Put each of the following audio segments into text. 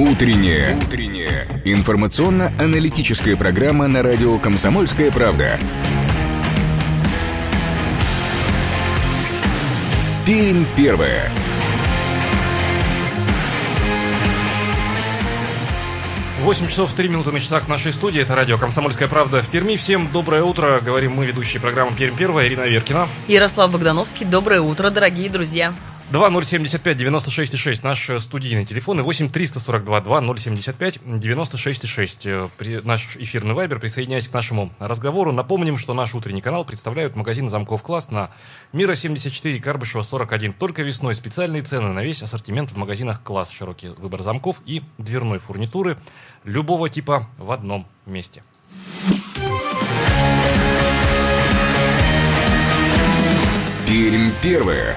Утренняя. Утренняя. Информационно-аналитическая программа на радио «Комсомольская правда». Пермь первая. 8 часов 3 минуты на часах нашей студии. Это радио «Комсомольская правда» в Перми. Всем доброе утро. Говорим мы, ведущие программы «Пермь первая» Ирина Веркина. Ярослав Богдановский. Доброе утро, дорогие друзья. 2075 96 6 наш студийный телефон и 8 342 2075 96 6 наш эфирный вайбер. Присоединяйтесь к нашему разговору. Напомним, что наш утренний канал представляют магазин замков класс на Мира 74 Карбышева 41. Только весной специальные цены на весь ассортимент в магазинах класс. Широкий выбор замков и дверной фурнитуры любого типа в одном месте. Пермь первая.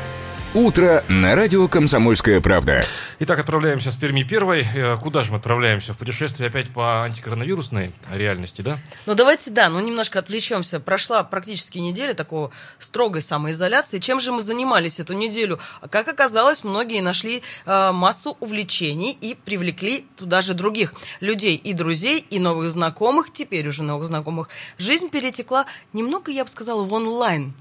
Утро на радио «Комсомольская правда». Итак, отправляемся с Перми первой. Э, куда же мы отправляемся? В путешествие опять по антикоронавирусной реальности, да? Ну, давайте, да, ну, немножко отвлечемся. Прошла практически неделя такого строгой самоизоляции. Чем же мы занимались эту неделю? Как оказалось, многие нашли э, массу увлечений и привлекли туда же других людей и друзей, и новых знакомых, теперь уже новых знакомых. Жизнь перетекла немного, я бы сказала, в онлайн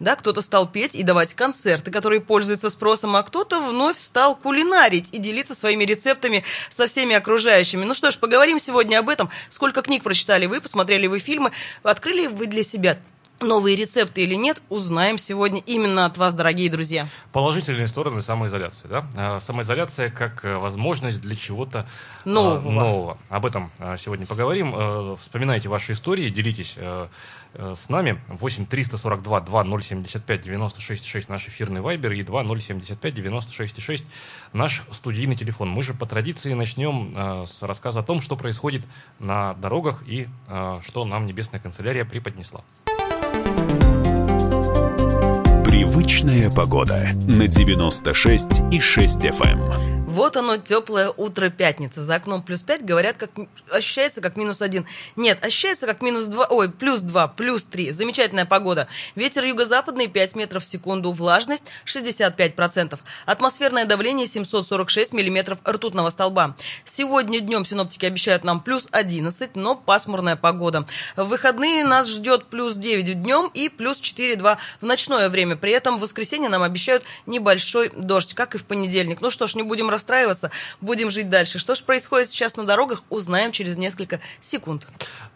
да, кто-то стал петь и давать концерты, которые пользуются спросом, а кто-то вновь стал кулинарить и делиться своими рецептами со всеми окружающими. Ну что ж, поговорим сегодня об этом. Сколько книг прочитали вы, посмотрели вы фильмы, открыли вы для себя новые рецепты или нет, узнаем сегодня именно от вас, дорогие друзья. Положительные стороны самоизоляции. Да? А, самоизоляция как э, возможность для чего-то а, нового. нового. Об этом а, сегодня поговорим. Э, вспоминайте ваши истории, делитесь э, с нами. 8 342 2075 96 6 наш эфирный вайбер и 2075 96 6 наш студийный телефон. Мы же по традиции начнем с рассказа о том, что происходит на дорогах и что нам небесная канцелярия преподнесла. Bye. Привычная погода на 96 и 6 FM. Вот оно, теплое утро пятницы. За окном плюс 5, говорят, как ощущается как минус 1. Нет, ощущается как минус 2, ой, плюс 2, плюс 3. Замечательная погода. Ветер юго-западный 5 метров в секунду, влажность 65%. Атмосферное давление 746 миллиметров ртутного столба. Сегодня днем синоптики обещают нам плюс 11, но пасмурная погода. В выходные нас ждет плюс 9 днем и плюс 4-2 в ночное время. При этом в воскресенье нам обещают небольшой дождь, как и в понедельник. Ну что ж, не будем расстраиваться будем жить дальше. Что же происходит сейчас на дорогах, узнаем через несколько секунд.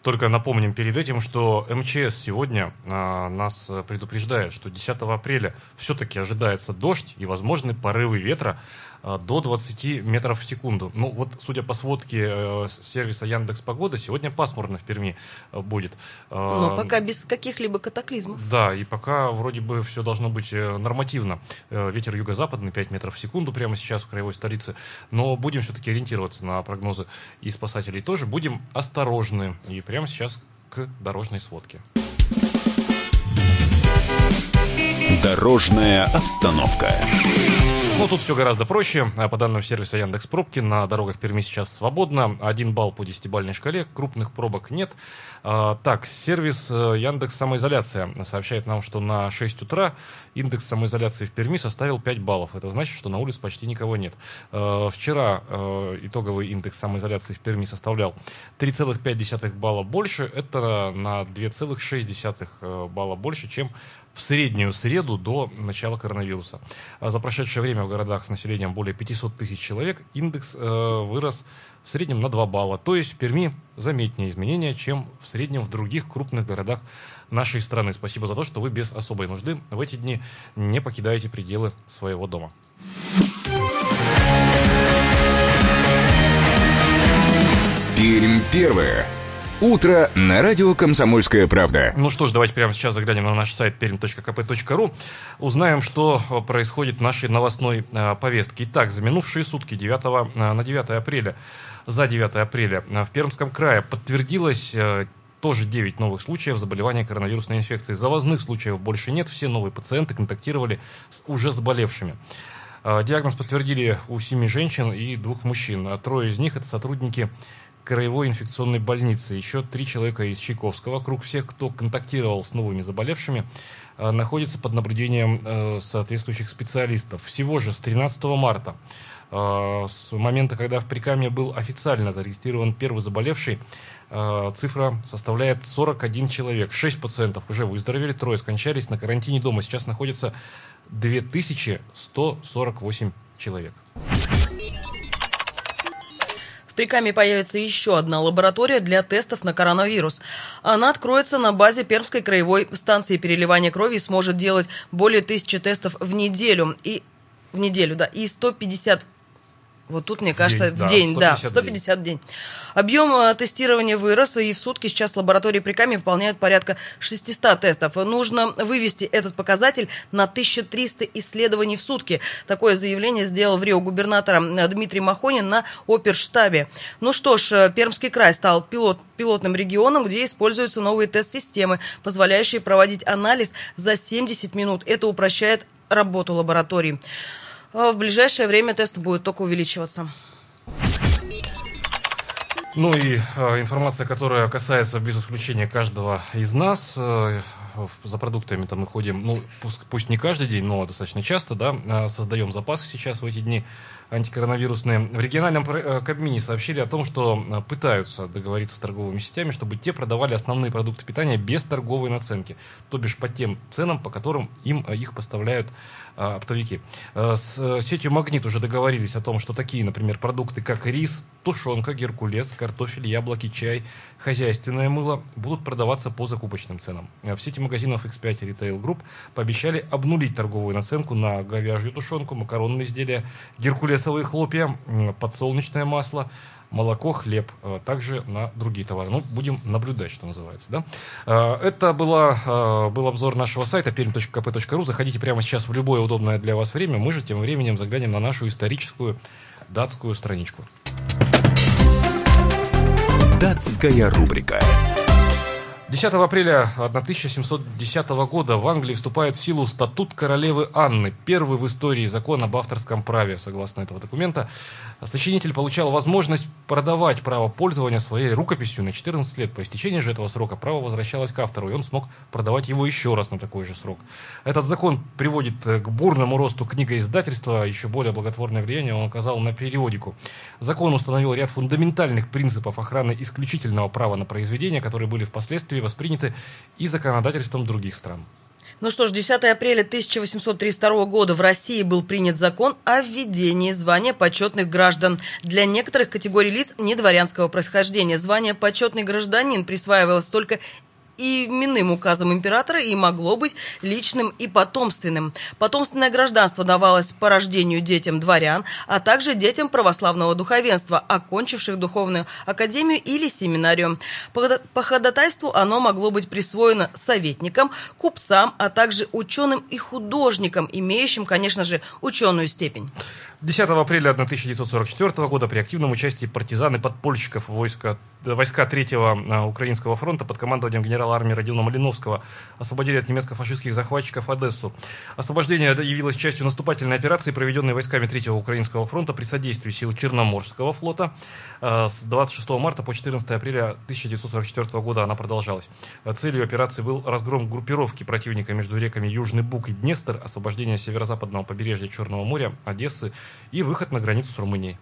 Только напомним перед этим, что МЧС сегодня а, нас предупреждает, что 10 апреля все-таки ожидается дождь и возможны порывы ветра до 20 метров в секунду. Ну вот, судя по сводке э, сервиса Яндекс Погода, сегодня пасмурно в Перми э, будет. А, Но пока без каких-либо катаклизмов. Да, и пока вроде бы все должно быть э, нормативно. Ветер юго-западный 5 метров в секунду прямо сейчас в краевой столице. Но будем все-таки ориентироваться на прогнозы и спасателей тоже. Будем осторожны. И прямо сейчас к дорожной сводке. Дорожная обстановка. Ну, тут все гораздо проще. По данным сервиса Яндекс Пробки, на дорогах Перми сейчас свободно. Один балл по десятибальной шкале, крупных пробок нет. А, так, сервис э, Яндекс Самоизоляция сообщает нам, что на 6 утра индекс самоизоляции в Перми составил 5 баллов. Это значит, что на улице почти никого нет. А, вчера э, итоговый индекс самоизоляции в Перми составлял 3,5 балла больше. Это на 2,6 э, балла больше, чем в среднюю среду до начала коронавируса. А за прошедшее время в городах с населением более 500 тысяч человек индекс э, вырос в среднем на 2 балла. То есть в Перми заметнее изменения, чем в среднем в других крупных городах нашей страны. Спасибо за то, что вы без особой нужды в эти дни не покидаете пределы своего дома. Пермь первое. Утро на радио «Комсомольская правда». Ну что ж, давайте прямо сейчас заглянем на наш сайт perm.kp.ru. Узнаем, что происходит в нашей новостной э, повестке. Итак, за минувшие сутки 9, э, на 9 апреля, за 9 апреля э, в Пермском крае подтвердилось тоже 9 новых случаев заболевания коронавирусной инфекцией. Завозных случаев больше нет, все новые пациенты контактировали с уже заболевшими. Диагноз подтвердили у семи женщин и двух мужчин. Трое из них это сотрудники краевой инфекционной больницы. Еще три человека из Чайковского. Круг всех, кто контактировал с новыми заболевшими, э, находится под наблюдением э, соответствующих специалистов. Всего же с 13 марта С момента, когда в Прикамье был официально зарегистрирован первый заболевший, цифра составляет 41 человек. 6 пациентов уже выздоровели, трое скончались на карантине дома. Сейчас находится 2148 человек. Прикаме появится еще одна лаборатория для тестов на коронавирус. Она откроется на базе Пермской краевой станции переливания крови и сможет делать более тысячи тестов в неделю. И в неделю, да, и 150 вот тут, мне кажется, в день, да, 150 да, 150 день. день. Объем э, тестирования вырос, и в сутки сейчас лаборатории при КАМе выполняют порядка 600 тестов. Нужно вывести этот показатель на 1300 исследований в сутки. Такое заявление сделал в Рио губернатор э, Дмитрий Махонин на оперштабе. Ну что ж, э, Пермский край стал пилот, пилотным регионом, где используются новые тест-системы, позволяющие проводить анализ за 70 минут. Это упрощает работу лабораторий. А в ближайшее время тесты будут только увеличиваться. Ну и э, информация, которая касается без исключения каждого из нас. Э, за продуктами там мы ходим, ну, пусть, пусть не каждый день, но достаточно часто, да, а создаем запасы сейчас в эти дни антикоронавирусные. В региональном э, Кабмине сообщили о том, что э, пытаются договориться с торговыми сетями, чтобы те продавали основные продукты питания без торговой наценки, то бишь по тем ценам, по которым им э, их поставляют оптовики. С сетью «Магнит» уже договорились о том, что такие, например, продукты, как рис, тушенка, геркулес, картофель, яблоки, чай, хозяйственное мыло будут продаваться по закупочным ценам. В сети магазинов X5 Retail Group пообещали обнулить торговую наценку на говяжью тушенку, макаронные изделия, геркулес рисовые хлопья, подсолнечное масло, молоко, хлеб, э, также на другие товары. Ну, будем наблюдать, что называется. Да? Э, это была, э, был обзор нашего сайта perm.kp.ru. Заходите прямо сейчас в любое удобное для вас время. Мы же тем временем заглянем на нашу историческую датскую страничку. Датская рубрика. 10 апреля 1710 года в Англии вступает в силу статут королевы Анны, первый в истории закон об авторском праве, согласно этого документа. Сочинитель получал возможность продавать право пользования своей рукописью на 14 лет. По истечении же этого срока право возвращалось к автору, и он смог продавать его еще раз на такой же срок. Этот закон приводит к бурному росту книгоиздательства, еще более благотворное влияние он оказал на периодику. Закон установил ряд фундаментальных принципов охраны исключительного права на произведения, которые были впоследствии восприняты и законодательством других стран. Ну что ж, 10 апреля 1832 года в России был принят закон о введении звания почетных граждан. Для некоторых категорий лиц недворянского происхождения звание почетный гражданин присваивалось только именным указом императора и могло быть личным и потомственным. Потомственное гражданство давалось по рождению детям дворян, а также детям православного духовенства, окончивших духовную академию или семинарию. По ходатайству оно могло быть присвоено советникам, купцам, а также ученым и художникам, имеющим, конечно же, ученую степень. 10 апреля 1944 года при активном участии партизан и подпольщиков войска, войска Третьего а, Украинского фронта под командованием генерала армии Родиона Малиновского освободили от немецко-фашистских захватчиков Одессу. Освобождение явилось частью наступательной операции, проведенной войсками Третьего Украинского фронта при содействии сил Черноморского флота. А, с 26 марта по 14 апреля 1944 года она продолжалась. Целью операции был разгром группировки противника между реками Южный Буг и Днестр, освобождение северо-западного побережья Черного моря, Одессы и выход на границу с Румынией.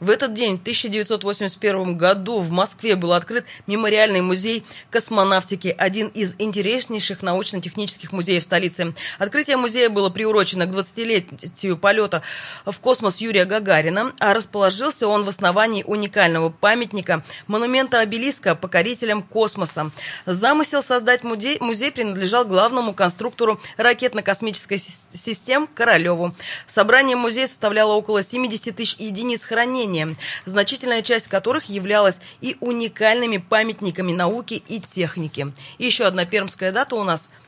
В этот день, в 1981 году, в Москве был открыт мемориальный музей космонавтики, один из интереснейших научно-технических музеев столицы. Открытие музея было приурочено к 20-летию полета в космос Юрия Гагарина, а расположился он в основании уникального памятника монумента обелиска покорителям космоса. Замысел создать музей, музей принадлежал главному конструктору ракетно-космической системы Королеву. Собрание музея составляло около 70 тысяч единиц хранения хранения, значительная часть которых являлась и уникальными памятниками науки и техники. еще одна пермская дата у нас –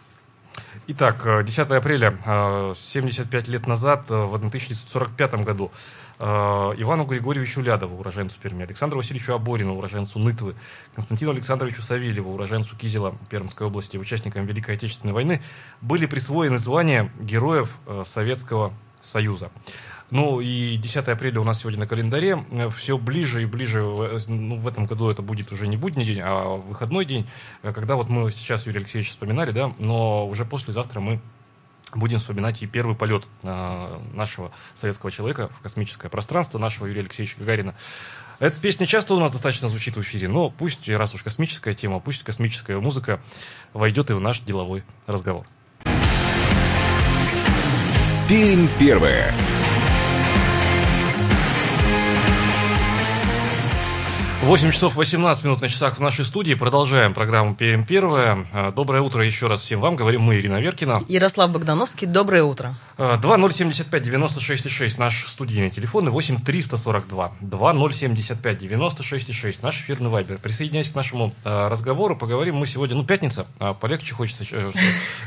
Итак, 10 апреля, 75 лет назад, в 1945 году, Ивану Григорьевичу Лядову, уроженцу Перми, Александру Васильевичу Аборину, уроженцу Нытвы, Константину Александровичу Савельеву, уроженцу Кизела Пермской области, участникам Великой Отечественной войны, были присвоены звания Героев Советского Союза. Ну и 10 апреля у нас сегодня на календаре. Все ближе и ближе, ну, в этом году это будет уже не будний день, а выходной день, когда вот мы сейчас Юрий Алексеевич вспоминали, да, но уже послезавтра мы будем вспоминать и первый полет нашего советского человека в космическое пространство, нашего Юрия Алексеевича Гагарина. Эта песня часто у нас достаточно звучит в эфире, но пусть, раз уж космическая тема, пусть космическая музыка войдет и в наш деловой разговор. Пермь первая. 8 часов 18 минут на часах в нашей студии. Продолжаем программу «Перем первое». А, доброе утро еще раз всем вам. Говорим мы, Ирина Веркина. Ярослав Богдановский. Доброе утро. 2075-96-6 наш студийный телефон и 8 342 2075-96-6 наш эфирный вайбер. Присоединяясь к нашему э, разговору, поговорим мы сегодня, ну, пятница, а полегче хочется э,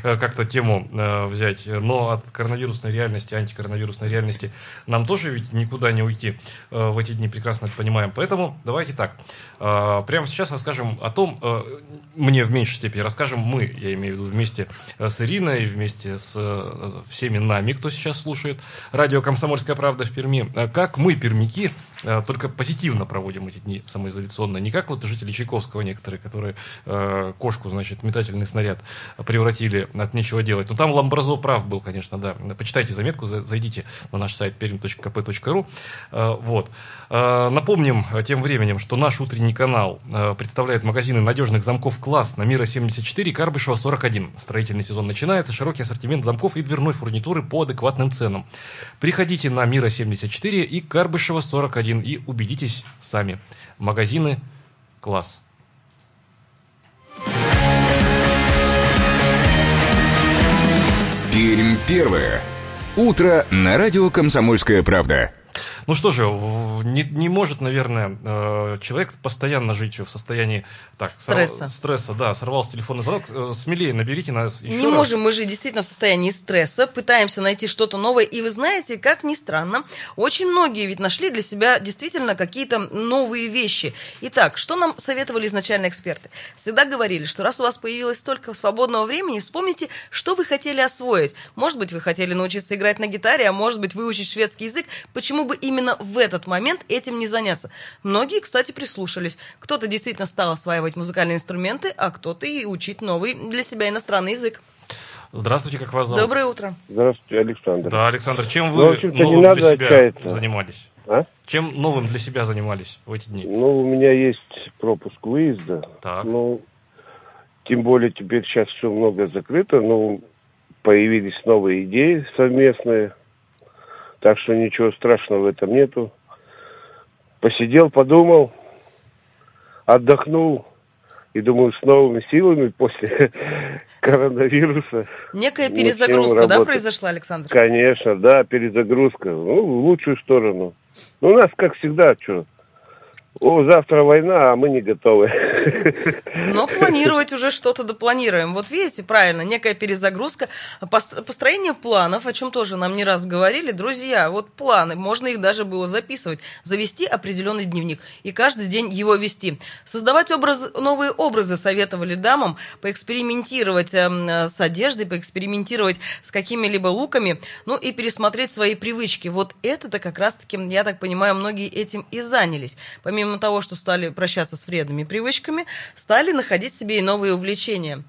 э, как-то тему э, взять, но от коронавирусной реальности, антикоронавирусной реальности нам тоже ведь никуда не уйти э, в эти дни, прекрасно это понимаем. Поэтому давайте так, так. А, прямо сейчас расскажем о том, э, мне в меньшей степени расскажем мы, я имею в виду вместе э, с Ириной, вместе с э, всеми нами, кто сейчас слушает радио «Комсомольская правда» в Перми, как мы, пермяки, только позитивно проводим эти дни самоизоляционно, не как вот жители Чайковского некоторые, которые кошку, значит, метательный снаряд превратили от нечего делать. Но там Ламбразо прав был, конечно, да. Почитайте заметку, зайдите на наш сайт perm.kp.ru. Вот. Напомним тем временем, что наш утренний канал э, представляет магазины надежных замков «Класс» на Мира 74 Карбышева 41. Строительный сезон начинается, широкий ассортимент замков и дверной фурнитуры по адекватным ценам. Приходите на Мира 74 и Карбышева 41 и убедитесь сами. Магазины «Класс». Пермь первое. Утро на радио «Комсомольская правда». Ну что же, не, не может, наверное, э, человек постоянно жить в состоянии так, стресса. Сорв, стресса, да, сорвался телефонный звонок. Э, смелее наберите нас еще Не раз. можем мы жить действительно в состоянии стресса, пытаемся найти что-то новое. И вы знаете, как ни странно, очень многие ведь нашли для себя действительно какие-то новые вещи. Итак, что нам советовали изначально эксперты? Всегда говорили, что раз у вас появилось столько свободного времени, вспомните, что вы хотели освоить. Может быть, вы хотели научиться играть на гитаре, а может быть, выучить шведский язык. Почему бы именно в этот момент этим не заняться. Многие, кстати, прислушались. Кто-то действительно стал осваивать музыкальные инструменты, а кто-то и учить новый для себя иностранный язык. Здравствуйте, как вас зовут? Доброе утро. Здравствуйте, Александр. Да, Александр, чем ну, вы ну, новым для себя отчаяться. занимались? А? Чем новым для себя занимались в эти дни? Ну, у меня есть пропуск выезда. Так. Ну, тем более теперь сейчас все много закрыто, но появились новые идеи совместные. Так что ничего страшного в этом нету. Посидел, подумал, отдохнул. И думаю, с новыми силами после коронавируса. Некая перезагрузка, да, произошла, Александр? Конечно, да, перезагрузка. Ну, в лучшую сторону. Ну, у нас, как всегда, что, о, завтра война, а мы не готовы. Но планировать уже что-то допланируем. Вот видите, правильно, некая перезагрузка. Построение планов, о чем тоже нам не раз говорили. Друзья, вот планы, можно их даже было записывать. Завести определенный дневник и каждый день его вести. Создавать образ, новые образы советовали дамам, поэкспериментировать эм, с одеждой, поэкспериментировать с какими-либо луками, ну и пересмотреть свои привычки. Вот это-то как раз-таки, я так понимаю, многие этим и занялись. Помимо помимо того, что стали прощаться с вредными привычками, стали находить себе и новые увлечения.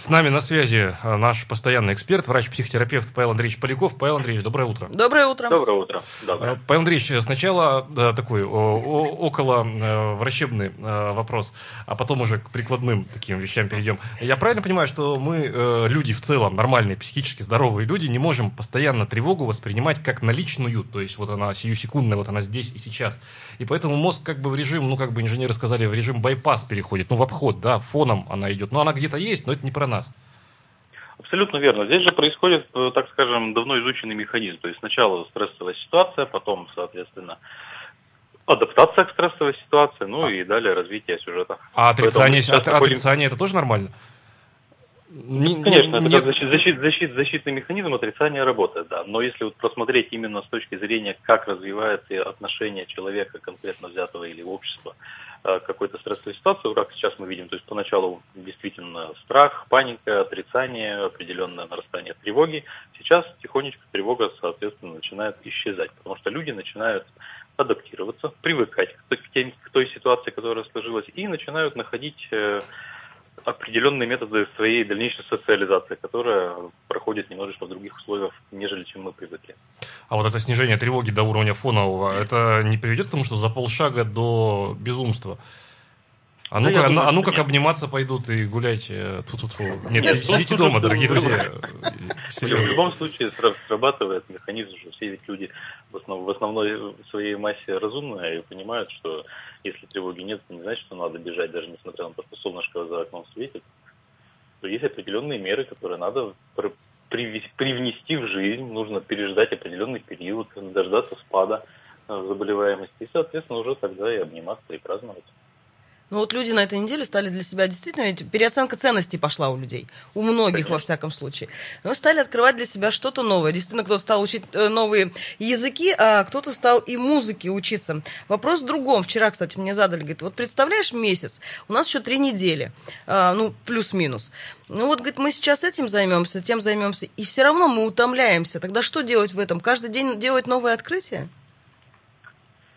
С нами на связи э, наш постоянный эксперт, врач-психотерапевт Павел Андреевич Поляков. Павел Андреевич, доброе утро. Доброе утро. Доброе утро. Доброе. Э, Павел Андреевич, сначала да, такой около э, врачебный вопрос, а потом уже к прикладным таким вещам перейдем. Я правильно понимаю, что мы, люди в целом, нормальные, психически здоровые люди, не можем постоянно тревогу воспринимать как наличную, то есть вот она сиюсекундная, вот она здесь и сейчас. И поэтому мозг как бы в режим, ну как бы инженеры сказали, в режим байпас переходит, ну в обход, да, фоном она идет. Но она где-то есть, но это не про нас. Абсолютно верно. Здесь же происходит, э, так скажем, давно изученный механизм. То есть сначала стрессовая ситуация, потом, соответственно, адаптация к стрессовой ситуации, ну а. и далее развитие сюжета. А отрицание, от, отрицание это тоже нормально? Не, Конечно, не, это как защит, защит, защит, защитный механизм отрицания работает, да. Но если вот просмотреть именно с точки зрения, как развивается отношение человека, конкретно взятого или общества, какой-то стрессовой ситуации, как сейчас мы видим. То есть поначалу действительно страх, паника, отрицание, определенное нарастание тревоги. Сейчас тихонечко тревога, соответственно, начинает исчезать, потому что люди начинают адаптироваться, привыкать к, тем, к той ситуации, которая сложилась, и начинают находить э, определенные методы своей дальнейшей социализации, которая проходит немножечко в других условиях, нежели чем мы привыкли. А вот это снижение тревоги до уровня фонового, это не приведет к тому, что за полшага до безумства? А ну, да, а, а ну как обниматься пойдут и гулять. Ту -ту -ту. Нет, Нет сидите дома, дорогие друзья. В любом случае срабатывает механизм, что все ведь люди в, основ, в основной своей массе разумные и понимают, что если тревоги нет, это не значит, что надо бежать, даже несмотря на то, что солнышко за окном светит. То есть определенные меры, которые надо привнести в жизнь, нужно переждать определенный период, дождаться спада э, заболеваемости, и, соответственно, уже тогда и обниматься и праздновать. Ну вот люди на этой неделе стали для себя действительно, ведь переоценка ценностей пошла у людей, у многих Конечно. во всяком случае. Мы стали открывать для себя что-то новое. Действительно, кто-то стал учить э, новые языки, а кто-то стал и музыке учиться. Вопрос в другом. Вчера, кстати, мне задали, говорит, вот представляешь месяц, у нас еще три недели, а, ну плюс-минус. Ну вот, говорит, мы сейчас этим займемся, тем займемся, и все равно мы утомляемся. Тогда что делать в этом? Каждый день делать новое открытие?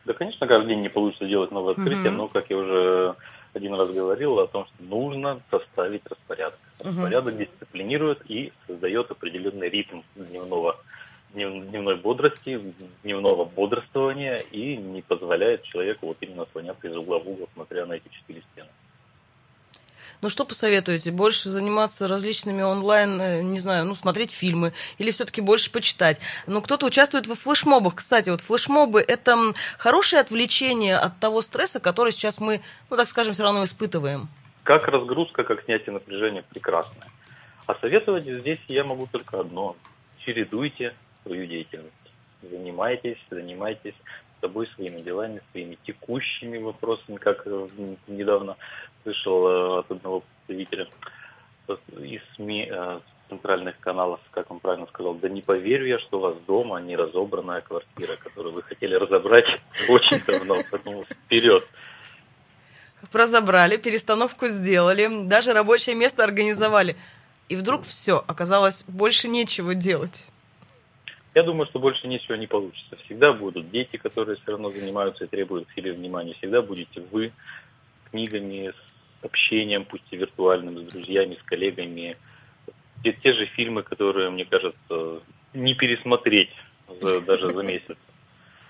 Да, конечно, каждый день не получится делать новое открытие, mm-hmm. но, как я уже один раз говорил, о том, что нужно составить распорядок. Распорядок mm-hmm. дисциплинирует и создает определенный ритм дневного, дневной бодрости, дневного бодрствования и не позволяет человеку вот именно слоняться из угла в угол, смотря на эти четыре стены. Ну, что посоветуете? Больше заниматься различными онлайн, э, не знаю, ну, смотреть фильмы или все-таки больше почитать? Ну, кто-то участвует во флешмобах. Кстати, вот флешмобы – это хорошее отвлечение от того стресса, который сейчас мы, ну, так скажем, все равно испытываем. Как разгрузка, как снятие напряжения прекрасное. А советовать здесь я могу только одно. Чередуйте свою деятельность. Занимайтесь, занимайтесь собой, своими делами, своими текущими вопросами, как э, недавно слышал э, от одного представителя из СМИ э, центральных каналов, как он правильно сказал, да не поверю я, что у вас дома не разобранная квартира, которую вы хотели разобрать очень давно, поэтому вперед. Разобрали, перестановку сделали, даже рабочее место организовали. И вдруг все, оказалось, больше нечего делать. Я думаю, что больше ничего не получится. Всегда будут дети, которые все равно занимаются и требуют к себе внимания. Всегда будете вы книгами, с общением, пусть и виртуальным, с друзьями, с коллегами. Те, те же фильмы, которые, мне кажется, не пересмотреть за, даже за месяц.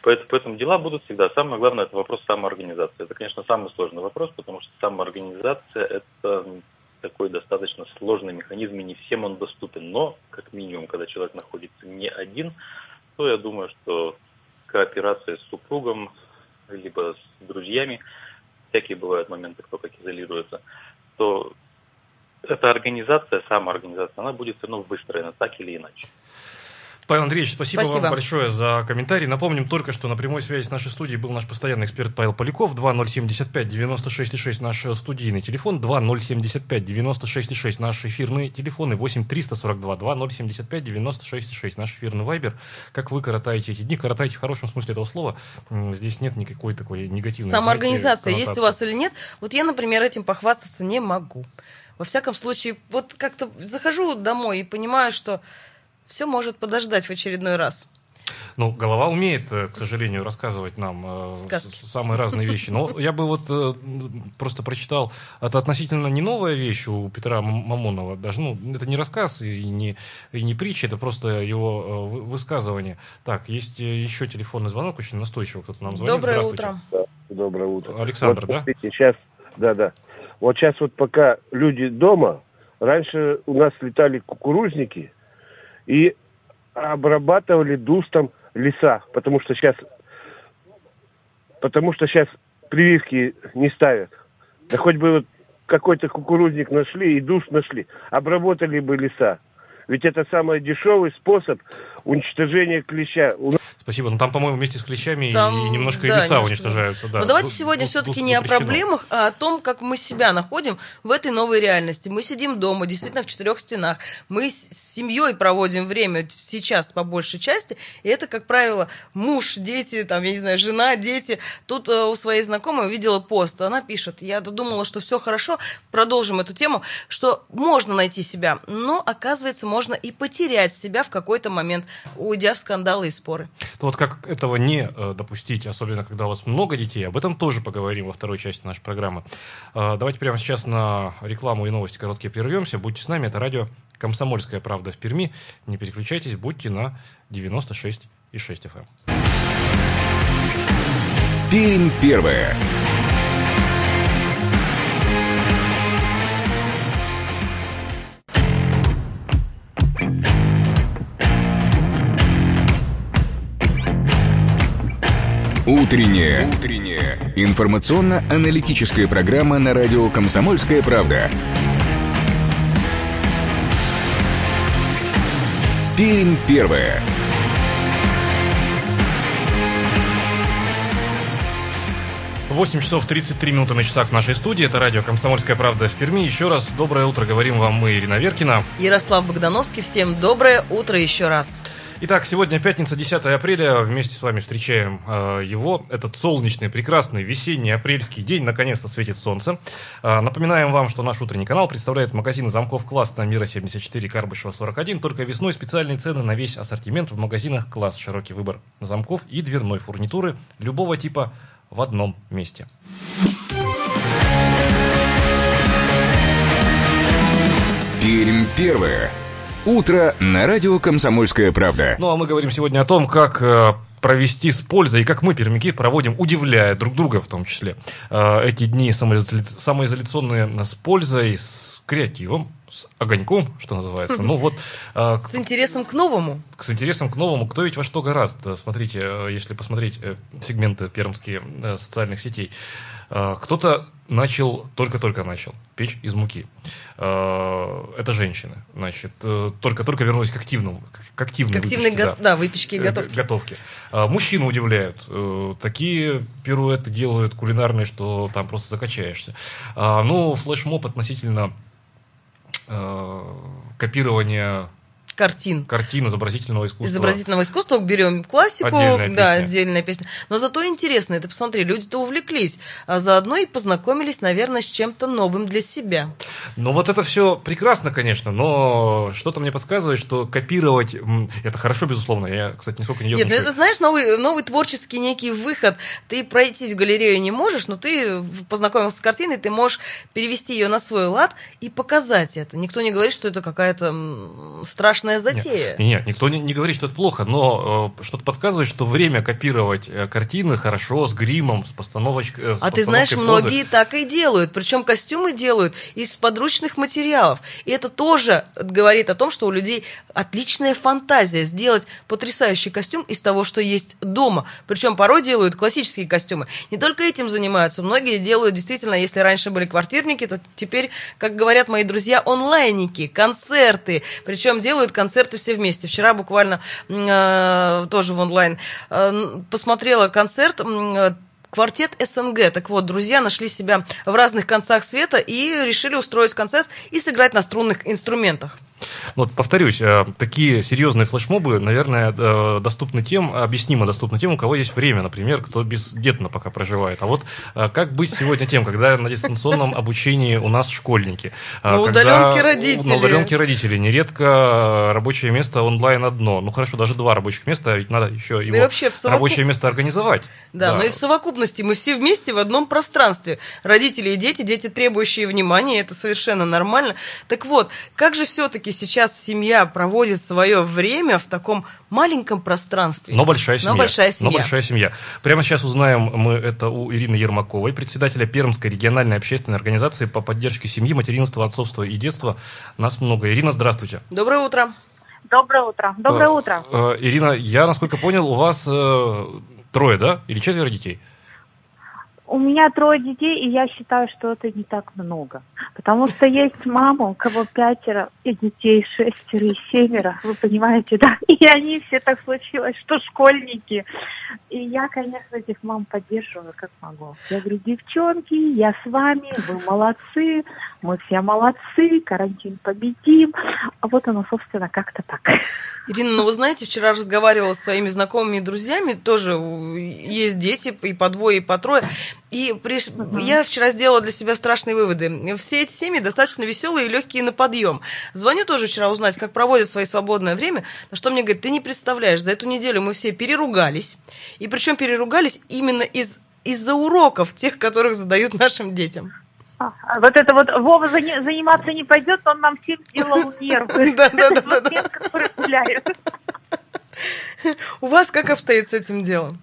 Поэтому, поэтому дела будут всегда. Самое главное – это вопрос самоорганизации. Это, конечно, самый сложный вопрос, потому что самоорганизация – это такой достаточно сложный механизм, и не всем он доступен. Но, как минимум, когда человек находится не один, то я думаю, что кооперация с супругом, либо с друзьями, всякие бывают моменты, кто как изолируется, то эта организация, самоорганизация, она будет все равно выстроена так или иначе. Павел Андреевич, спасибо, спасибо вам большое за комментарий. Напомним только, что на прямой связи с нашей студией был наш постоянный эксперт Павел Поляков. 2075 96,6 наш студийный телефон, 2075 96,6 наш эфирный телефон и 8 342 2075 96,6 наш эфирный вайбер. Как вы коротаете эти дни? Коротаете в хорошем смысле этого слова. Здесь нет никакой такой негативной Самоорганизация знаете, есть у вас или нет? Вот я, например, этим похвастаться не могу. Во всяком случае, вот как-то захожу домой и понимаю, что все может подождать в очередной раз. Ну, голова умеет, э, к сожалению, рассказывать нам э, Сказки. самые разные вещи. Но я бы вот э, просто прочитал, это относительно не новая вещь у Петра Мамонова, даже, ну, это не рассказ и не, и не притча, это просто его высказывание. Так, есть еще телефонный звонок, очень настойчиво кто-то нам звонит. Доброе утро. Да, доброе утро. Александр, вот, да? Сейчас, да, да. Вот сейчас вот пока люди дома, раньше у нас летали кукурузники – и обрабатывали дустом леса, потому что сейчас, потому что сейчас прививки не ставят. Да хоть бы вот какой-то кукурузник нашли и душ нашли, обработали бы леса. Ведь это самый дешевый способ уничтожения клеща. Спасибо. Ну там, по-моему, вместе с клещами там, и немножко да, и леса немножко. уничтожаются. Да. Но давайте Ду- сегодня все-таки не о проблемах, а о том, как мы себя находим в этой новой реальности. Мы сидим дома, действительно в четырех стенах. Мы с семьей проводим время сейчас по большей части. И это, как правило, муж, дети, там, я не знаю, жена, дети. Тут э, у своей знакомой увидела пост. Она пишет, я думала, что все хорошо, продолжим эту тему, что можно найти себя, но, оказывается, можно и потерять себя в какой-то момент, уйдя в скандалы и споры. Вот как этого не э, допустить, особенно когда у вас много детей, об этом тоже поговорим во второй части нашей программы. Э, давайте прямо сейчас на рекламу и новости короткие прервемся. Будьте с нами, это радио «Комсомольская правда» в Перми. Не переключайтесь, будьте на 96,6 FM. Пермь первая. Утренняя. Утренняя. Информационно-аналитическая программа на радио «Комсомольская правда». Пермь первая. 8 часов 33 минуты на часах в нашей студии. Это радио «Комсомольская правда» в Перми. Еще раз доброе утро говорим вам мы, Ирина Веркина. Ярослав Богдановский. Всем доброе утро еще раз. Итак, сегодня пятница, 10 апреля. Вместе с вами встречаем э, его. Этот солнечный, прекрасный весенний апрельский день. Наконец-то светит солнце. Э, напоминаем вам, что наш утренний канал представляет магазин замков класс на Мира 74, Карбышева 41. Только весной специальные цены на весь ассортимент в магазинах класс. Широкий выбор замков и дверной фурнитуры любого типа в одном месте. Пермь первое. Утро на радио «Комсомольская правда». Ну, а мы говорим сегодня о том, как э, провести с пользой, и как мы, пермяки, проводим, удивляя друг друга в том числе, э, эти дни самоизоляционные с пользой, с креативом, с огоньком, что называется. Ну вот... Э, с интересом к новому. С интересом к новому. Кто ведь во что гораст. Смотрите, если посмотреть сегменты пермские социальных сетей, кто-то начал, только-только начал печь из муки. Э, это женщины, значит, э, только-только вернулись к активному, к активной к активной выпечке, го- да. да, выпечке и э, готовке. готовке. Мужчины удивляют. Такие пируэты делают кулинарные, что там просто закачаешься. Ну, флешмоб относительно копирования картин. Картин изобразительного искусства. Изобразительного искусства берем классику, отдельная да, песня. отдельная песня. Но зато интересно, это посмотри, люди-то увлеклись, а заодно и познакомились, наверное, с чем-то новым для себя. Ну вот это все прекрасно, конечно, но что-то мне подсказывает, что копировать это хорошо, безусловно. Я, кстати, нисколько не Нет, ну это знаешь, новый, новый творческий некий выход. Ты пройтись в галерею не можешь, но ты познакомился с картиной, ты можешь перевести ее на свой лад и показать это. Никто не говорит, что это какая-то страшная страшная затея. Нет, нет никто не, не говорит, что это плохо, но э, что-то подсказывает, что время копировать э, картины хорошо, с гримом, с постановочкой. Э, а ты знаешь, позы. многие так и делают. Причем костюмы делают из подручных материалов. И это тоже говорит о том, что у людей отличная фантазия сделать потрясающий костюм из того, что есть дома. Причем порой делают классические костюмы. Не только этим занимаются. Многие делают действительно, если раньше были квартирники, то теперь, как говорят мои друзья, онлайники, концерты. Причем делают концерты все вместе. Вчера буквально э, тоже в онлайн э, посмотрела концерт э, Квартет СНГ. Так вот, друзья нашли себя в разных концах света и решили устроить концерт и сыграть на струнных инструментах. Вот, повторюсь, э, такие серьезные флешмобы, наверное, э, доступны тем, объяснимо доступны тем, у кого есть время, например, кто бездетно пока проживает. А вот э, как быть сегодня тем, когда на дистанционном обучении у нас школьники? На удаленке родители. На удаленке родители. Нередко рабочее место онлайн одно. Ну хорошо, даже два рабочих места, ведь надо еще его да вообще совокуп... рабочее место организовать. Да, да, но и в совокупности мы все вместе в одном пространстве. Родители и дети, дети требующие внимания, это совершенно нормально. Так вот, как же все-таки сейчас семья проводит свое время в таком маленьком пространстве. Но большая семья. Но большая семья. Но большая семья. Прямо сейчас узнаем мы это у Ирины Ермаковой, председателя Пермской региональной общественной организации по поддержке семьи, материнства, отцовства и детства. Нас много. Ирина, здравствуйте. Доброе утро. Доброе утро. Доброе э, утро. Э, Ирина, я, насколько понял, у вас э, трое, да? Или четверо детей? У меня трое детей, и я считаю, что это не так много. Потому что есть мама, у кого пятеро, и детей шестеро и семеро, вы понимаете, да? И они все так случилось, что школьники. И я, конечно, этих мам поддерживаю, как могу. Я говорю, девчонки, я с вами, вы молодцы, мы все молодцы, карантин победим. А вот оно, собственно, как-то так. Ирина, ну вы знаете, вчера разговаривала с своими знакомыми и друзьями, тоже есть дети и по двое, и по трое. И при... угу. я вчера сделала для себя страшные выводы. Все эти семьи достаточно веселые и легкие на подъем. Звоню тоже вчера узнать, как проводят свое свободное время. На что мне говорят, ты не представляешь, за эту неделю мы все переругались. И причем переругались именно из из-за уроков, тех, которых задают нашим детям. А, вот это вот Вова заниматься не пойдет, он нам всем сделал нервы. Да, да, да. У вас как обстоит с этим делом?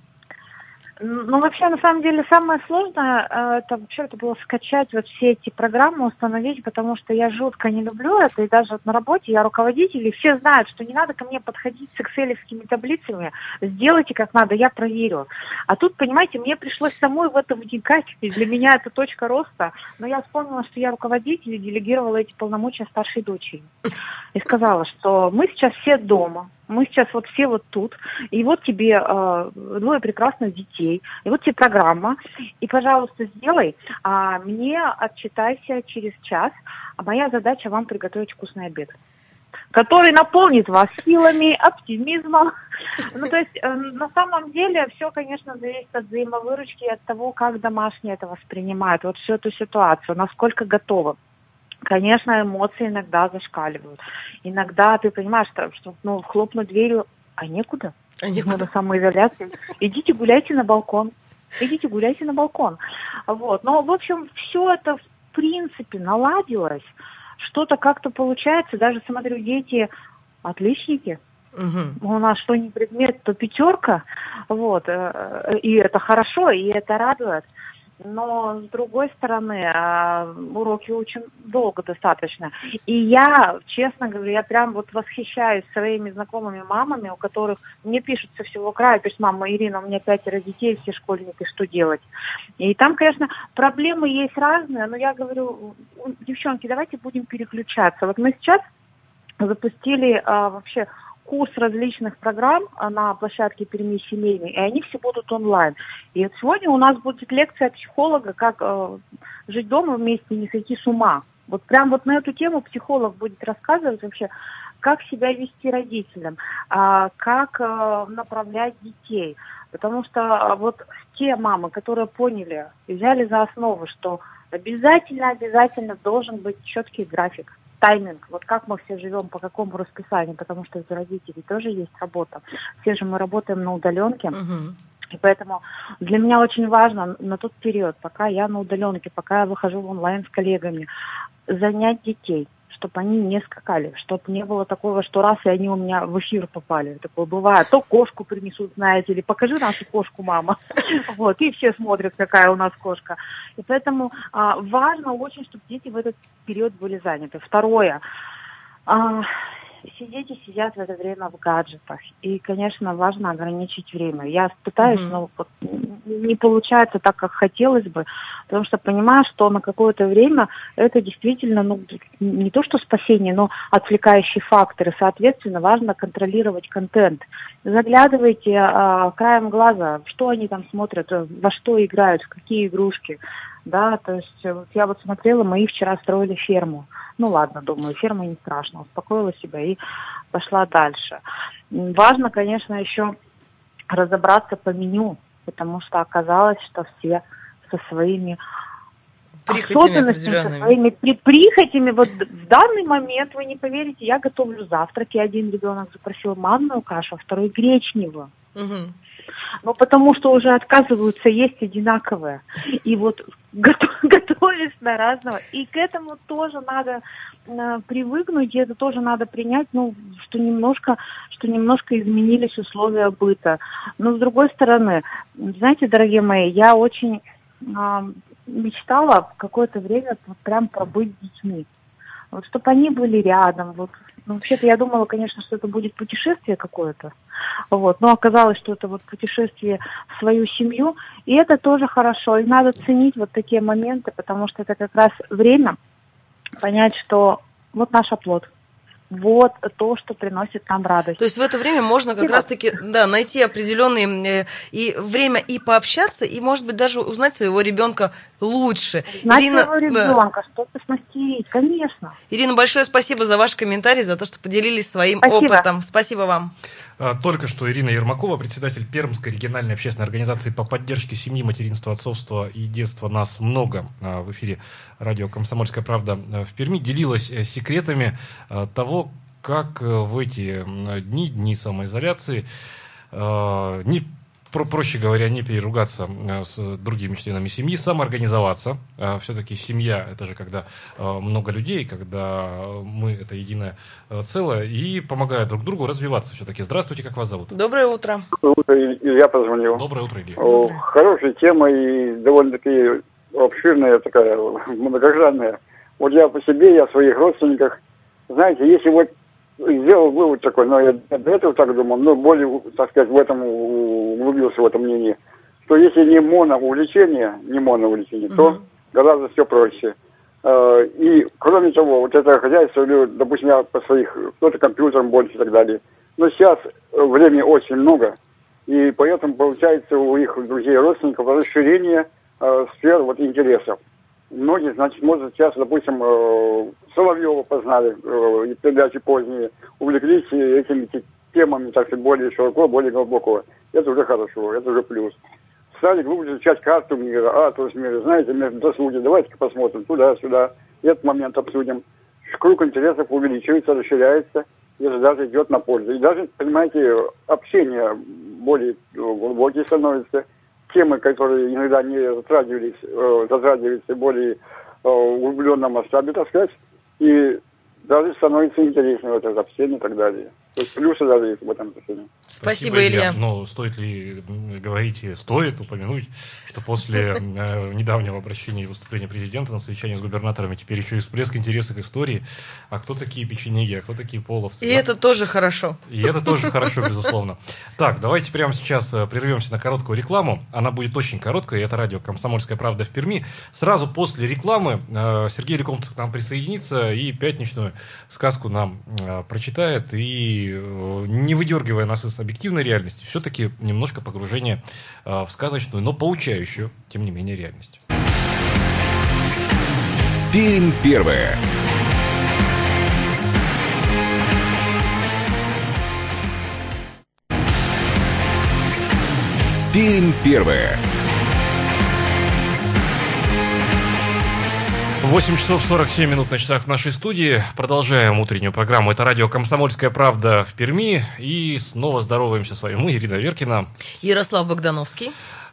Ну, вообще, на самом деле, самое сложное, э, это вообще это было скачать вот все эти программы, установить, потому что я жутко не люблю это, и даже вот на работе я руководитель, и все знают, что не надо ко мне подходить с экселевскими таблицами, сделайте как надо, я проверю. А тут, понимаете, мне пришлось самой в это вникать, и для меня это точка роста, но я вспомнила, что я руководитель и делегировала эти полномочия старшей дочери. И сказала, что мы сейчас все дома, мы сейчас вот все вот тут, и вот тебе э, двое прекрасных детей, и вот тебе программа, и, пожалуйста, сделай, а мне отчитайся через час, а моя задача вам приготовить вкусный обед который наполнит вас силами, оптимизмом. Ну, то есть, э, на самом деле, все, конечно, зависит от взаимовыручки и от того, как домашние это воспринимают, вот всю эту ситуацию, насколько готовы. Конечно, эмоции иногда зашкаливают. Иногда ты понимаешь, что, что ну, хлопнуть дверью, а некуда. А некуда. Надо самоизоляции. Идите гуляйте на балкон. Идите гуляйте на балкон. Вот. Но, в общем, все это в принципе наладилось. Что-то как-то получается. Даже смотрю, дети отличники. Угу. У нас что не предмет, то пятерка. Вот. Э, и это хорошо, и это радует но с другой стороны, а, уроки очень долго достаточно. И я, честно говоря, я прям вот восхищаюсь своими знакомыми мамами, у которых мне пишут со всего края, пишет мама Ирина, у меня пятеро детей, все школьники, что делать? И там, конечно, проблемы есть разные, но я говорю, девчонки, давайте будем переключаться. Вот мы сейчас запустили а, вообще курс различных программ а, на площадке Перми семейной, и они все будут онлайн. И вот сегодня у нас будет лекция психолога, как э, жить дома вместе не сойти с ума. Вот прям вот на эту тему психолог будет рассказывать вообще, как себя вести родителям, э, как э, направлять детей. Потому что э, вот те мамы, которые поняли и взяли за основу, что обязательно-обязательно должен быть четкий график тайминг, вот как мы все живем, по какому расписанию, потому что у родителей тоже есть работа. Все же мы работаем на удаленке. И поэтому для меня очень важно на тот период, пока я на удаленке, пока я выхожу в онлайн с коллегами, занять детей – чтобы они не скакали, чтобы не было такого, что раз и они у меня в эфир попали. Такое бывает. То кошку принесут, знаете, или покажи нашу кошку, мама. Вот, и все смотрят, какая у нас кошка. И поэтому а, важно очень, чтобы дети в этот период были заняты. Второе. А, сидеть и сидят в это время в гаджетах. И, конечно, важно ограничить время. Я пытаюсь, mm-hmm. но вот не получается так, как хотелось бы, потому что понимаю, что на какое-то время это действительно, ну, не то что спасение, но отвлекающий фактор. И, соответственно, важно контролировать контент. Заглядывайте а, краем глаза, что они там смотрят, во что играют, в какие игрушки. Да, то есть вот я вот смотрела, мои вчера строили ферму. Ну ладно, думаю, ферма не страшно, успокоила себя и пошла дальше. Важно, конечно, еще разобраться по меню, потому что оказалось, что все со своими особенностями, со своими при, прихотями. Вот в данный момент, вы не поверите, я готовлю завтраки. Один ребенок запросил манную кашу, а второй гречневую. Угу. Ну, потому что уже отказываются есть одинаковые. И вот готов, готовишь на разного. И к этому тоже надо э, привыкнуть, и это тоже надо принять, ну, что немножко, что немножко изменились условия быта. Но с другой стороны, знаете, дорогие мои, я очень э, мечтала какое-то время вот прям пробыть с детьми. Вот чтобы они были рядом, вот ну, вообще-то я думала, конечно, что это будет путешествие какое-то. Вот. Но оказалось, что это вот путешествие в свою семью. И это тоже хорошо. И надо ценить вот такие моменты, потому что это как раз время понять, что вот наш оплот – вот то, что приносит нам радость. То есть в это время можно как раз-таки да, найти определенные э, и время и пообщаться, и, может быть, даже узнать своего ребенка лучше. Знать Ирина, своего ребенка, да. что-то смастерить, конечно. Ирина, большое спасибо за ваш комментарий, за то, что поделились своим спасибо. опытом. Спасибо вам. А, только что Ирина Ермакова, председатель Пермской региональной общественной организации по поддержке семьи, материнства, отцовства и детства «Нас много» а, в эфире радио «Комсомольская правда» в Перми, делилась э, секретами а, того, как э, в эти дни, дни самоизоляции, не про, проще говоря, не переругаться э, с другими членами семьи, самоорганизоваться. Э, Все-таки семья – это же когда э, много людей, когда мы – это единое целое, и помогая друг другу развиваться все-таки. Здравствуйте, как вас зовут? Доброе утро. Доброе утро, Илья позвонил. Доброе утро, Илья. Хорошая тема и довольно-таки обширная такая, многогранная. Вот я по себе, я о своих родственниках. Знаете, если вот сделал вывод такой, но я до этого так думал, но более, так сказать, в этом углубился в это мнение, что если не моноувлечение, не моноувлечение, угу. то гораздо все проще. Э, и, кроме того, вот это хозяйство, допустим, я по своих, кто-то компьютером больше и так далее. Но сейчас времени очень много, и поэтому получается у их друзей и родственников расширение э, сфер вот интересов многие, значит, может, сейчас, допустим, э, Соловьева познали, э, передачи поздние, увлеклись этими темами, так сказать, более широко, более глубоко. Это уже хорошо, это уже плюс. Стали глубже изучать карту мира, атлас мира, знаете, между давайте-ка посмотрим туда-сюда, этот момент обсудим. Круг интересов увеличивается, расширяется, и даже идет на пользу. И даже, понимаете, общение более глубокие становится – темы, которые иногда не затрагивались, э, затрагиваются более э, углубленном масштабе, так сказать, и даже становится интереснее вот это общение и так далее. То есть плюсы даже есть в этом отношении. Спасибо, Спасибо Илья. Но стоит ли говорить, стоит упомянуть, что после э, недавнего обращения и выступления президента на совещании с губернаторами теперь еще и всплеск интереса к истории. А кто такие печенеги, а кто такие половцы? И да? это тоже хорошо. И это тоже хорошо, безусловно. Так, давайте прямо сейчас э, прервемся на короткую рекламу. Она будет очень короткая, это радио «Комсомольская правда» в Перми. Сразу после рекламы э, Сергей Лекомцев к нам присоединится и пятничную сказку нам прочитает и Э, не выдергивая нас из объективной реальности, все-таки немножко погружение э, в сказочную, но получающую, тем не менее, реальность. Пермь первое. Пермь первое. 8 часов 47 минут на часах в нашей студии. Продолжаем утреннюю программу. Это радио «Комсомольская правда» в Перми. И снова здороваемся с вами мы, Ирина Веркина. Ярослав Богдановский.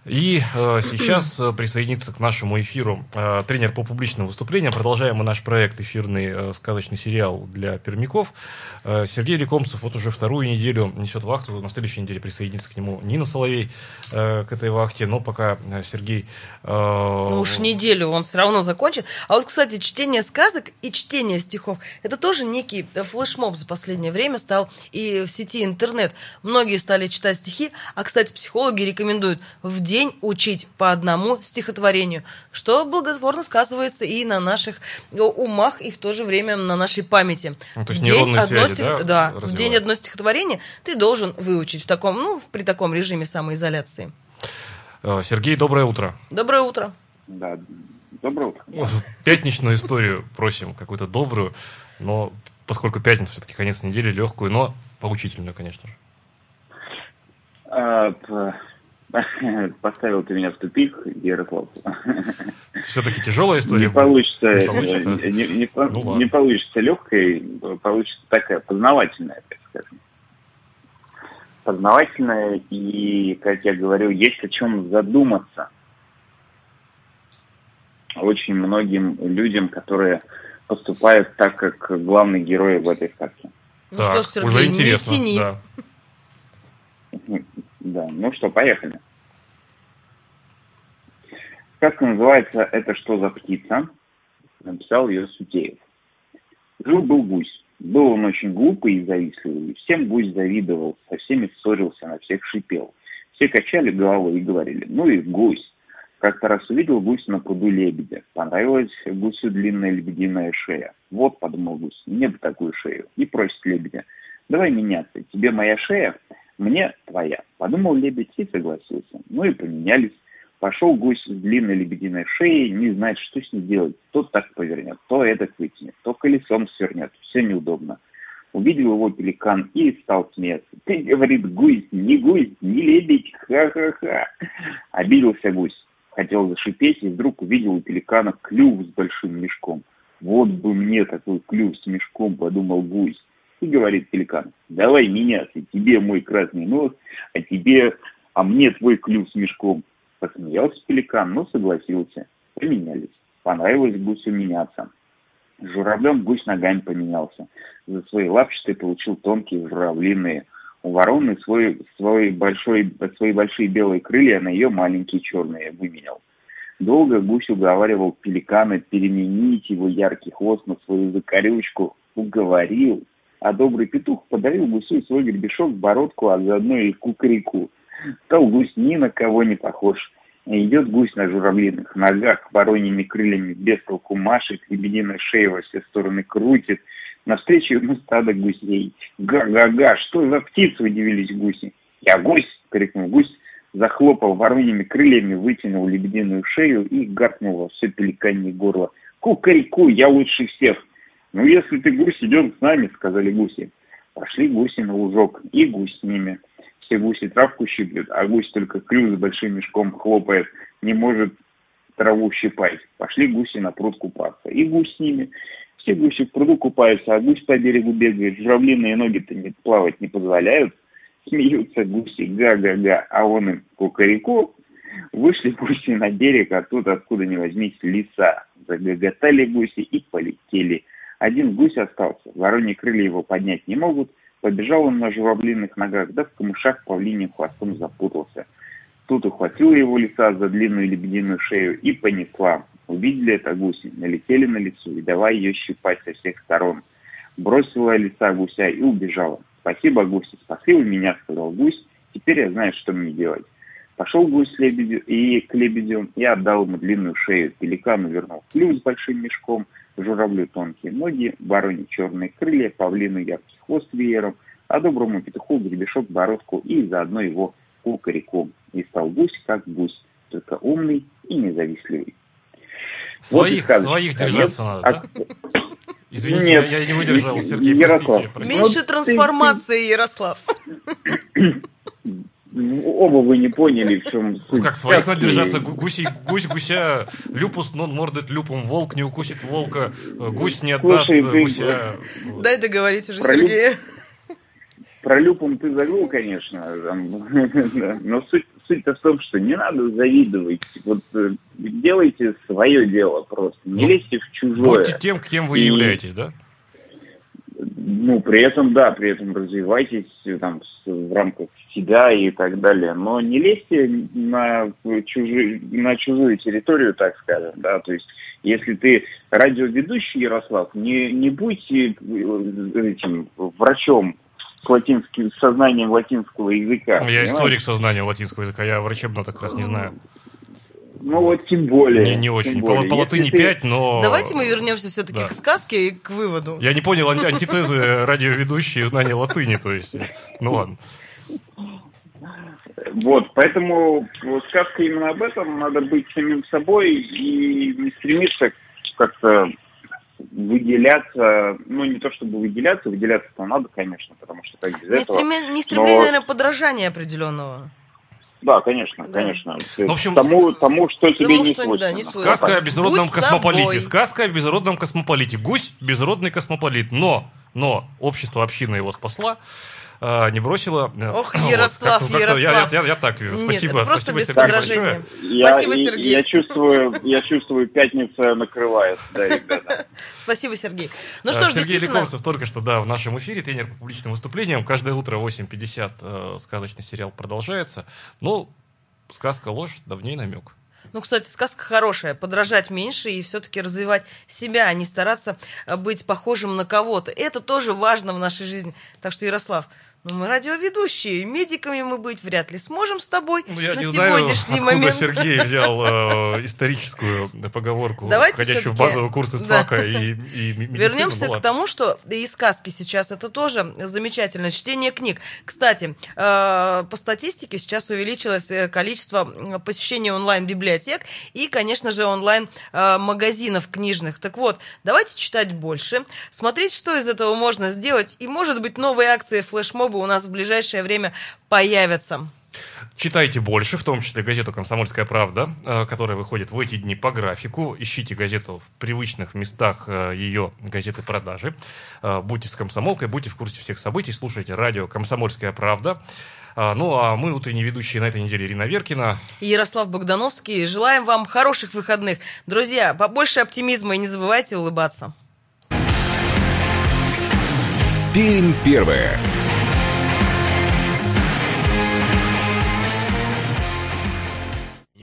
И э, сейчас э, присоединится к нашему эфиру э, тренер по публичным выступлениям. Продолжаем мы наш проект эфирный э, сказочный сериал для пермяков. Э, Сергей Лекомцев вот уже вторую неделю несет вахту. На следующей неделе присоединится к нему Нина Соловей э, к этой вахте. Но пока э, Сергей... Э, ну уж неделю он все равно закончит. А вот, кстати, чтение сказок и чтение стихов это тоже некий флешмоб за последнее время стал и в сети интернет. Многие стали читать стихи, а, кстати, психологи рекомендуют в день день учить по одному стихотворению, что благотворно сказывается и на наших э, умах, и в то же время на нашей памяти. Ну, то есть день одно связи, стих... да, да в день одно стихотворение ты должен выучить в таком, ну, при таком режиме самоизоляции. Э, Сергей, доброе утро. Доброе утро. Да, доброе утро. Ну, пятничную историю просим, какую-то добрую, но поскольку пятница все-таки конец недели, легкую, но поучительную, конечно же. Поставил ты меня в тупик, Ярослав. Все-таки тяжелая история. Не получится, не, получится, не, не, ну, не получится легкой, получится такая познавательная, так скажем. Познавательная, и, как я говорю, есть о чем задуматься. Очень многим людям, которые поступают так, как главные герои в этой сказке. Ну так, что ж, Сергей, уже интересно, не тяни. Да. Да, ну что, поехали. Сказка называется «Это что за птица?» Написал ее Сутеев. Жил-был гусь. Был он очень глупый и завистливый. Всем гусь завидовал, со всеми ссорился, на всех шипел. Все качали головой и говорили «Ну и гусь». Как-то раз увидел гусь на пруду лебедя. Понравилась гусю длинная лебединая шея. Вот, подумал гусь, мне бы такую шею. И просит лебедя. Давай меняться. Тебе моя шея, мне твоя. Подумал лебедь и согласился. Ну и поменялись. Пошел гусь с длинной лебединой шеей, не знает, что с ней делать. То так повернет, то это вытянет, то колесом свернет. Все неудобно. Увидел его пеликан и стал смеяться. Ты, говорит, гусь, не гусь, не лебедь, ха-ха-ха. Обиделся гусь. Хотел зашипеть и вдруг увидел у пеликана клюв с большим мешком. Вот бы мне такой клюв с мешком, подумал гусь. И говорит пеликан, давай меняться, тебе мой красный нос, а тебе, а мне твой клюв с мешком. Посмеялся пеликан, но согласился. Поменялись. Понравилось гусю меняться. Журавлем гусь ногами поменялся. За свои лапчатые получил тонкие журавлиные. У вороны свой, свой большой, свои большие белые крылья на ее маленькие черные выменял. Долго гусь уговаривал пеликана переменить его яркий хвост на свою закорючку. Уговорил. А добрый петух подарил гусю свой гребешок, бородку, а заодно и кукареку. Стал гусь ни на кого не похож. Идет гусь на журавлиных ногах, вороньими крыльями без толку машет, лебединой шеей во все стороны крутит. Навстречу ему стадо гусей. Га-га-га, что за птицы, удивились гуси. Я гусь, крикнул гусь, захлопал вороньими крыльями, вытянул лебединую шею и гаркнул во все пеликанье горло. Кукареку, я лучше всех. Ну, если ты гусь, идем с нами, сказали гуси. Пошли гуси на лужок, и гусь с ними все гуси травку щиплют, а гусь только клюв с большим мешком хлопает, не может траву щипать. Пошли гуси на пруд купаться. И гусь с ними. Все гуси в пруду купаются, а гусь по берегу бегает. Журавлиные ноги-то не, плавать не позволяют. Смеются гуси, га-га-га, а он им кукареку. Вышли гуси на берег, оттуда, откуда ни возьмись, леса. Загоготали гуси и полетели. Один гусь остался, вороньи крылья его поднять не могут – Побежал он на журавлиных ногах, да в камышах павлиним хвостом запутался. Тут ухватила его лиса за длинную лебединую шею и понесла. Увидели это гуси, налетели на лису и давай ее щипать со всех сторон. Бросила лиса гуся и убежала. «Спасибо, гуси, спасли вы меня», — сказал гусь. «Теперь я знаю, что мне делать». Пошел гусь с лебедю, и к лебедю и отдал ему длинную шею. Пеликану вернул клюв с большим мешком, журавлю тонкие ноги, вороне черные крылья, павлину яркий хвост веером, а доброму петуху гребешок, бородку и заодно его кукареком. И стал гусь как гусь, только умный и независливый. Своих, вот своих держаться надо, а... да? Извините, Нет, я, я не выдержал, Сергей, Ярослав. простите. простите. Меньше трансформации, Ярослав. оба вы не поняли, в чем суть. Как своих надо держаться, гусь, гусь гуся, люпус нон мордит люпом, волк не укусит волка, гусь не отдаст Слушай, гуся. Дай договорить уже, Про Сергея. Про люпом ты загнул, конечно, но суть, суть-то в том, что не надо завидовать. Вот э, делайте свое дело просто, не ну, лезьте в чужое. Будьте тем, кем вы и... являетесь, да? Ну, при этом, да, при этом развивайтесь там в рамках себя и так далее. Но не лезьте на, чужи, на чужую территорию, так скажем, да, то есть если ты радиоведущий, Ярослав, не, не будьте э, этим врачом с, латинским, с сознанием латинского языка. Я понимаешь? историк сознания латинского языка, я врачебно так раз не знаю. Ну вот тем более. Не, не очень. Более. По, латыни ты... 5, но... Давайте мы вернемся все-таки да. к сказке и к выводу. Я не понял антитезы радиоведущие знания латыни, то есть, ну ладно. Вот, поэтому сказка именно об этом. Надо быть самим собой и не стремиться как-то выделяться, ну не то чтобы выделяться, выделяться-то надо, конечно, потому что как без не этого. Стреме, не стремление, но... наверное, подражания определенного. Да, конечно, да. конечно. В общем, тому, тому, что тебе тому, не, что, свойственно. Да, не свойственно. Сказка о безродном Будь космополите. Собой. Сказка о безродном космополите. Гусь – безродный космополит. Но, но общество, община его спасла а, не бросила. Ох, Ярослав, вот, как, Ярослав. Я, я, я так вижу. Нет, Спасибо. Это просто Спасибо, без подражания. Я, Спасибо, Сергей. Я чувствую, я чувствую, пятница накрывает. Да, ребята. Спасибо, Сергей. Ну что ж, Сергей. Ликовцев только что, да, в нашем эфире, тренер по публичным выступлениям. Каждое утро 8.50 э, сказочный сериал продолжается. Ну, сказка ложь, да в ней намек. Ну, кстати, сказка хорошая. Подражать меньше и все-таки развивать себя, а не стараться э, быть похожим на кого-то. Это тоже важно в нашей жизни. Так что, Ярослав, Мы радиоведущие, медиками мы быть вряд ли сможем с тобой ну, я на не сегодняшний знаю, момент. Сергей взял э, историческую поговорку, Давайте входящую в базовый курс истфака да. и, и. Вернемся к тому, что и сказки сейчас это тоже замечательное чтение книг. Кстати, э, по статистике сейчас увеличилось э, количество посещений онлайн-библиотек и, конечно же, онлайн-магазинов книжных. Так вот, давайте читать больше, смотреть, что из этого можно сделать, и, может быть, новые акции флешмоба у нас в ближайшее время появятся. Читайте больше, в том числе газету «Комсомольская правда», э, которая выходит в эти дни по графику. Ищите газету в привычных местах э, ее газеты продажи. Э, будьте с комсомолкой, будьте в курсе всех событий, слушайте радио «Комсомольская правда». Ну, а мы, утренние ведущие на этой неделе, Ирина Веркина. И Ярослав Богдановский. Желаем вам хороших выходных. Друзья, побольше оптимизма и не забывайте улыбаться. Пермь первое.